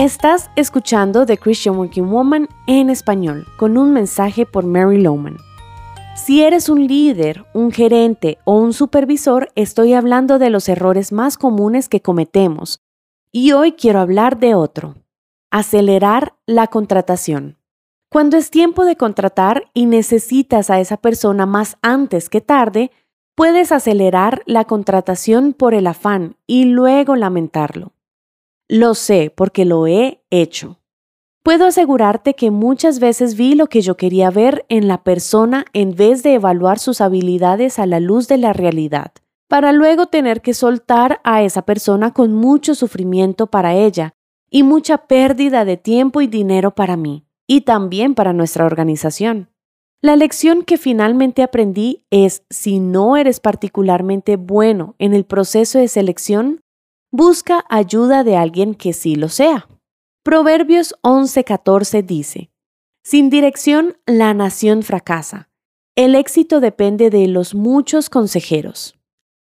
Estás escuchando The Christian Working Woman en español, con un mensaje por Mary Lowman. Si eres un líder, un gerente o un supervisor, estoy hablando de los errores más comunes que cometemos. Y hoy quiero hablar de otro. Acelerar la contratación. Cuando es tiempo de contratar y necesitas a esa persona más antes que tarde, puedes acelerar la contratación por el afán y luego lamentarlo. Lo sé porque lo he hecho. Puedo asegurarte que muchas veces vi lo que yo quería ver en la persona en vez de evaluar sus habilidades a la luz de la realidad, para luego tener que soltar a esa persona con mucho sufrimiento para ella y mucha pérdida de tiempo y dinero para mí, y también para nuestra organización. La lección que finalmente aprendí es si no eres particularmente bueno en el proceso de selección, busca ayuda de alguien que sí lo sea. Proverbios 11:14 dice, Sin dirección la nación fracasa. El éxito depende de los muchos consejeros.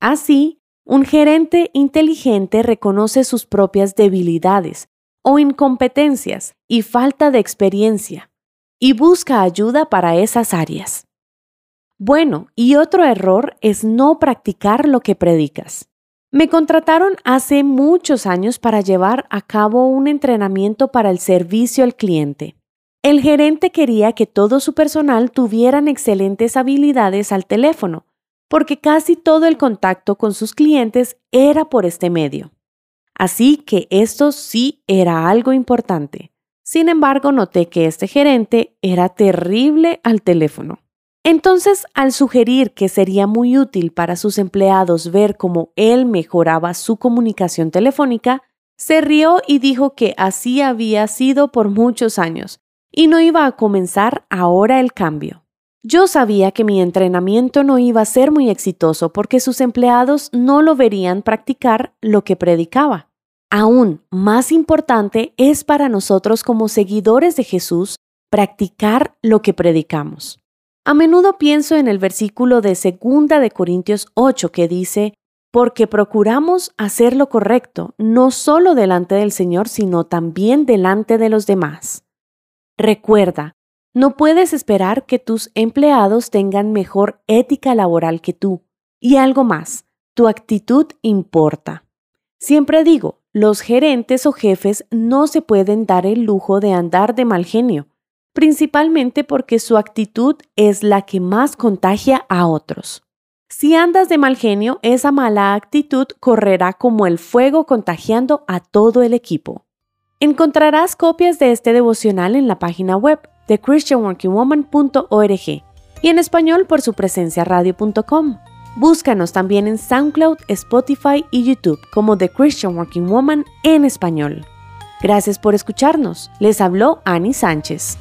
Así, un gerente inteligente reconoce sus propias debilidades o incompetencias y falta de experiencia y busca ayuda para esas áreas. Bueno, y otro error es no practicar lo que predicas. Me contrataron hace muchos años para llevar a cabo un entrenamiento para el servicio al cliente. El gerente quería que todo su personal tuvieran excelentes habilidades al teléfono, porque casi todo el contacto con sus clientes era por este medio. Así que esto sí era algo importante. Sin embargo, noté que este gerente era terrible al teléfono. Entonces, al sugerir que sería muy útil para sus empleados ver cómo él mejoraba su comunicación telefónica, se rió y dijo que así había sido por muchos años y no iba a comenzar ahora el cambio. Yo sabía que mi entrenamiento no iba a ser muy exitoso porque sus empleados no lo verían practicar lo que predicaba. Aún más importante es para nosotros como seguidores de Jesús practicar lo que predicamos. A menudo pienso en el versículo de 2 de Corintios 8 que dice, porque procuramos hacer lo correcto, no solo delante del Señor, sino también delante de los demás. Recuerda, no puedes esperar que tus empleados tengan mejor ética laboral que tú. Y algo más, tu actitud importa. Siempre digo, los gerentes o jefes no se pueden dar el lujo de andar de mal genio principalmente porque su actitud es la que más contagia a otros. Si andas de mal genio, esa mala actitud correrá como el fuego contagiando a todo el equipo. Encontrarás copias de este devocional en la página web de christianworkingwoman.org y en español por su presencia radio.com. Búscanos también en SoundCloud, Spotify y YouTube como The Christian Working Woman en español. Gracias por escucharnos. Les habló Annie Sánchez.